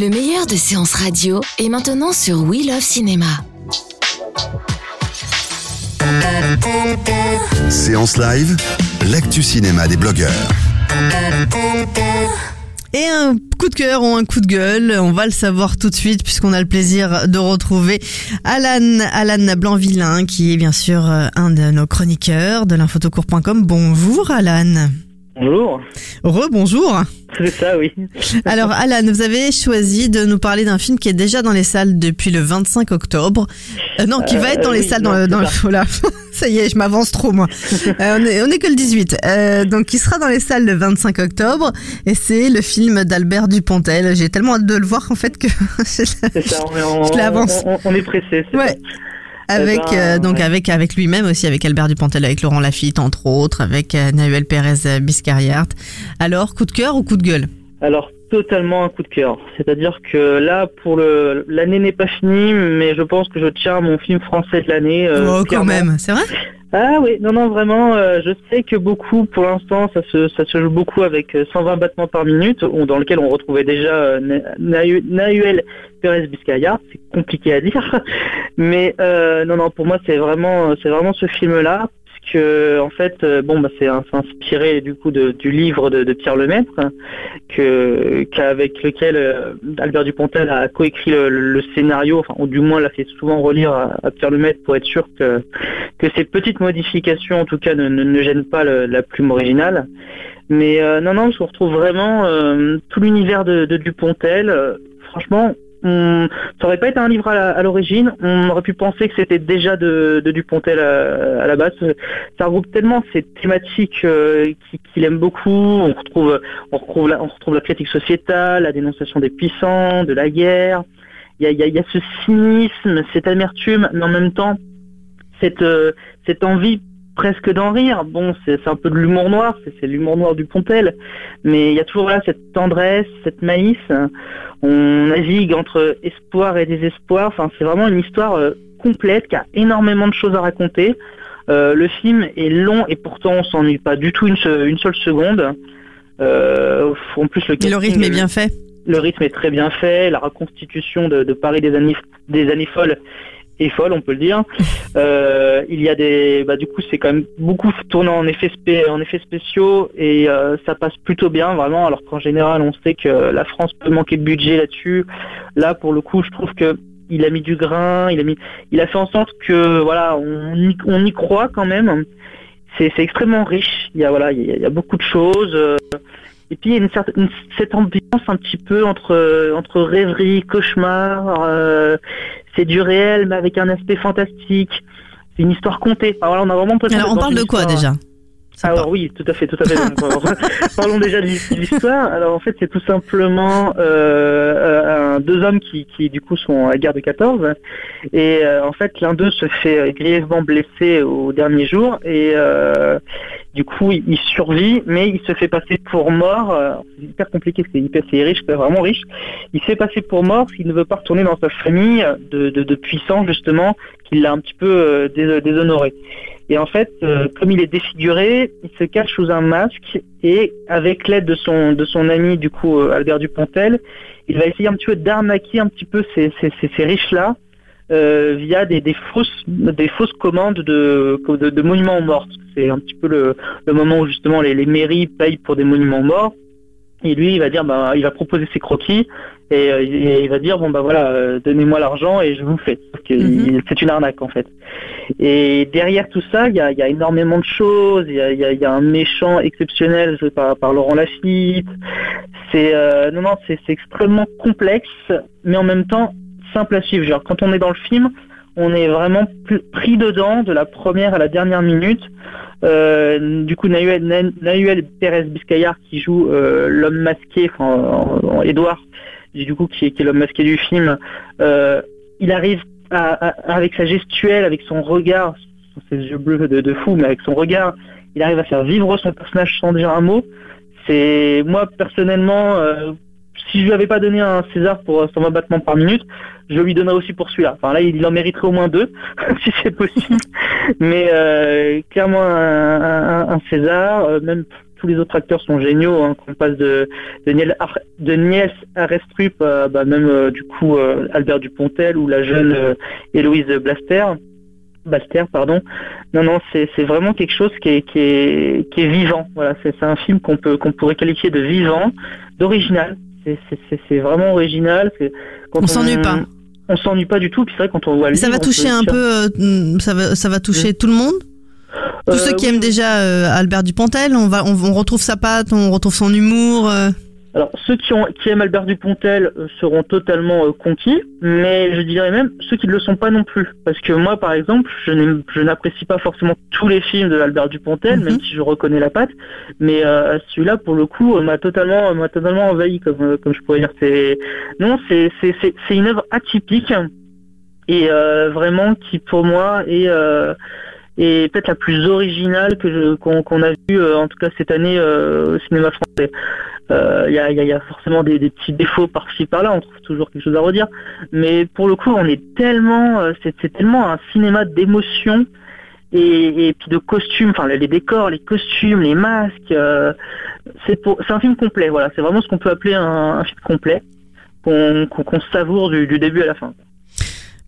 Le meilleur de séances radio est maintenant sur We Love Cinéma. Séance live, l'actu cinéma des blogueurs. Et un coup de cœur ou un coup de gueule, on va le savoir tout de suite puisqu'on a le plaisir de retrouver Alan, Alan Blanvillain qui est bien sûr euh, un de nos chroniqueurs de l'infotocourt.com. Bonjour Alan. Bonjour. Rebonjour. C'est ça, oui. Alors Alan, vous avez choisi de nous parler d'un film qui est déjà dans les salles depuis le 25 octobre. Euh, non, qui va être dans Euh, les oui, salles non, dans, le- dans le... ça. Voilà. ça y est, je m'avance trop moi. Euh, on, est, on est que le 18. Euh, donc qui sera dans les salles le 25 octobre. Et c'est le film d'Albert Dupontel. J'ai tellement hâte de le voir en fait que... C'est ça, on, Je l'avance. on- on est pressé. Ouais. ça. Avec Eh ben, euh, donc ouais. avec avec lui-même aussi avec Albert Dupontel avec Laurent Lafitte entre autres avec euh, Nahuel Pérez euh, Biscariart. Alors coup de cœur ou coup de gueule? Alors, totalement un coup de cœur. C'est-à-dire que là, pour le l'année n'est pas finie, mais je pense que je tiens à mon film français de l'année. euh, Oh quand même, c'est vrai? Ah oui, non, non, vraiment, euh, je sais que beaucoup, pour l'instant, ça se, joue beaucoup avec euh, 120 battements par minute, dans lequel on retrouvait déjà euh, Na- Nahu- Nahuel Pérez Biscaya, c'est compliqué à dire, mais euh, non, non, pour moi, c'est vraiment, c'est vraiment ce film-là, puisque en fait, euh, bon, bah, c'est inspiré du coup du livre de, Pierre Lemaître, que qu'avec lequel euh, Albert Dupontel a coécrit le, le scénario, enfin, ou du moins l'a fait souvent relire à, Pierre Lemaître pour être sûr que que ces petites modifications, en tout cas, ne, ne, ne gênent pas la plume originale. Mais euh, non, non, je retrouve vraiment tout l'univers de, de Dupontel. Franchement, on, ça aurait pas été un livre à l'origine. On aurait pu penser que c'était déjà de, de Dupontel à, à la base. Ça regroupe tellement ces thématiques euh, qui- qu'il aime beaucoup. On retrouve, on retrouve, la, on retrouve la critique sociétale, la dénonciation des puissants, de la guerre. Il y y a- y a ce cynisme, cette amertume, mais en même temps cette, euh, cette envie presque d'en rire. Bon, c'est un peu de l'humour noir, c'est l'humour noir du Pontel, mais il y a toujours là cette tendresse, cette maïs. On navigue entre espoir et désespoir. Enfin, c'est vraiment une histoire euh, complète qui a énormément de choses à raconter. Euh, le film est long et pourtant on s'ennuie pas du tout une, se- une seule seconde. Euh, en plus le, rythme est bien fait. le rythme est très bien fait, la reconstitution de, de Paris des années, des années folles est folle, on peut le dire. Euh, il y a des, bah, du coup, c'est quand même beaucoup tourné en effets, spé- en effets spéciaux et euh, ça passe plutôt bien, vraiment. Alors qu'en général, on sait que la France peut manquer de budget là-dessus. Là, pour le coup, je trouve que il a mis du grain, il a mis, il a fait en sorte que, voilà, on y, on y croit quand même. C'est extrêmement riche. Il y a, voilà, il y a, il y a beaucoup de choses. et puis il y a une certaine une- cette ambiance un petit peu entre entre rêverie, cauchemar. euh, c'est du réel mais avec un aspect fantastique. C'est une histoire contée. Enfin, voilà, on a vraiment Alors on parle de quoi déjà? Sympa. alors oui, tout à fait, tout à fait. Donc, euh, Parlons déjà de l'hi- de l'histoire. Alors en fait, c'est tout simplement euh, euh, un- deux hommes qui, qui du coup sont à la guerre de 14 et euh, en fait l'un d'eux se fait grièvement blessé au dernier jour et euh, du coup il, survit mais il se fait passer pour mort. Euh, C'est hyper compliqué, c'est hyper c'est riche, c'est vraiment riche. Il se fait passer pour mort qu'il ne veut pas retourner dans sa famille de, de, puissants justement qui l'a un petit peu euh, dés- déshonoré. Et en fait, euh, comme il est défiguré, il se cache sous un masque et avec l'aide de son de son ami du coup euh, Albert Dupontel, il va essayer un petit peu d'arnaquer un petit peu ces, ces, ces, ces riches là via des, des fausses des fausses commandes de, de, de monuments aux morts. C'est un petit peu le, le moment où justement les, les mairies payent pour des monuments aux morts. Et lui, il va dire, bah, il va proposer ses croquis et, euh, et il va dire, bon bah voilà, euh, donnez-moi l'argent et je vous fais. Mhm. C'est une arnaque en fait. Et derrière tout ça, il y a, y a énormément de choses. Il y a, y a- y a un méchant exceptionnel joué par, par Laurent Lafitte. C'est euh, non non, c'est extrêmement complexe, mais en même temps simple à suivre. Genre quand on est dans le film, on est vraiment pris dedans de la première à la dernière minute. Euh, du coup, Nahuel, Na- Nahuel Pérez Biscayar qui joue euh, l'homme masqué, enfin en- en- Edouard, du coup qui est, l'homme masqué du film, euh, il arrive avec sa gestuelle, avec son regard, ses yeux bleus de, de fou, mais avec son regard, il arrive à faire vivre son personnage sans dire un mot. C'est moi personnellement, si je lui avais pas donné un César pour euh, 120 battements par minute, je lui donnerais aussi pour celui-là. Enfin là, il en mériterait au moins deux, si c'est possible. Mais euh, clairement un, César, euh, même tous les autres acteurs sont géniaux. Hein, qu'on passe de de de Niels Arestrup à bah, même euh, du coup euh, Albert Dupontel ou la jeune euh, Héloïse Blaster. Pardon. Non, non, c'est vraiment quelque chose qui est vivant. Voilà, c'est un film qu'on pourrait qualifier de vivant, d'original. C'est vraiment original. quand On s'ennuie pas. On s'ennuie pas du tout. Puis c'est vrai quand on voit le Ça va livre, on toucher un peu, euh, ça va, ça va toucher tout le monde? Tous Euh, ceux qui oui. aiment déjà euh, Albert Dupontel, on va, on, on retrouve sa patte, on retrouve son humour. Alors, ceux qui, ont, qui aiment Albert Dupontel euh, seront totalement euh, conquis, mais je dirais même ceux qui ne le sont pas non plus. Parce que moi, par exemple, je n'apprécie pas forcément tous les films de Albert Dupontel, Mhm. même si je reconnais la patte, mais euh, celui-là, pour le coup, m'a totalement, m'a totalement envahi, comme, comme je pourrais dire. C'est non, c'est une œuvre atypique et vraiment qui, pour moi, est peut-être la plus originale que qu'on a vue, euh, en tout cas cette année euh, au cinéma français. Euh, Il y, a, il y a- forcément des, petits défauts par-ci par-là, on trouve toujours quelque chose à redire. Mais pour le coup, on est tellement, euh, c'est tellement un cinéma d'émotion et, puis de costumes, enfin les, décors, les costumes, les masques. euh, c'est pour- un film complet. Voilà, c'est vraiment ce qu'on peut appeler un, film complet qu'on savoure du début à la fin.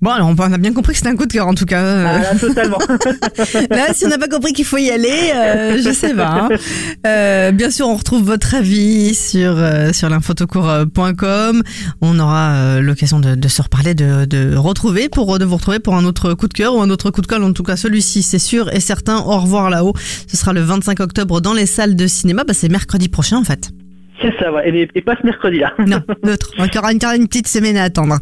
Bon, alors on a bien compris que c'était un coup de cœur en tout cas. Euh, Ah, là, totalement. Là, si on n'a pas compris qu'il faut y aller, euh, je sais pas. hein. Euh, bien sûr, on retrouve votre avis sur euh, sur l'infotocourt.com. On aura euh, l'occasion de, de se reparler, de, de retrouver pour de vous retrouver pour un autre coup de cœur ou un autre coup de colle. En tout cas, celui-ci, c'est sûr et certain. Au revoir là-haut. Ce sera le 25 octobre dans les salles de cinéma. Bah, c'est mercredi prochain en fait. C'est ça, ouais. et, et pas ce mercredi-là. Non, neutre. Encore une, encore une petite semaine à attendre.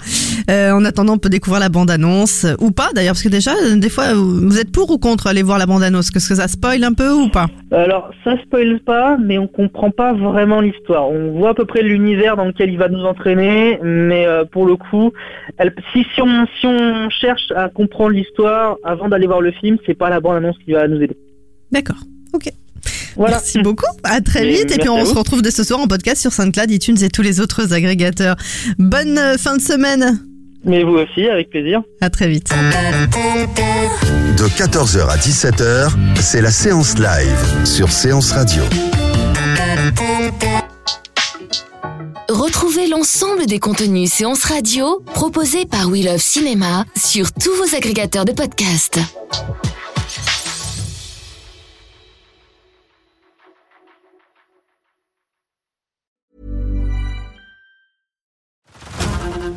Euh, en attendant, on peut découvrir la bande-annonce euh, ou pas d'ailleurs, parce que déjà, euh, des fois, vous êtes pour ou contre aller voir la bande-annonce? Est-ce que ça spoil un peu ou pas? Alors, ça spoil pas, mais on comprend pas vraiment l'histoire. On voit à peu près l'univers dans lequel il va nous entraîner, mais euh, pour le coup, elle- si, si, on, si on cherche à comprendre l'histoire avant d'aller voir le film, c'est pas la bande-annonce qui va nous aider. D'accord. Ok. Voilà. Merci beaucoup. À très vite. Et puis on se retrouve dès ce soir en podcast sur SoundCloud, iTunes et tous les autres agrégateurs. Bonne euh, fin de semaine. Mais vous aussi, avec plaisir. À très vite. De 14h à 17h, c'est la séance live sur Séance Radio. Retrouvez l'ensemble des contenus séances radio proposés par We Love Cinéma sur tous vos agrégateurs de podcasts.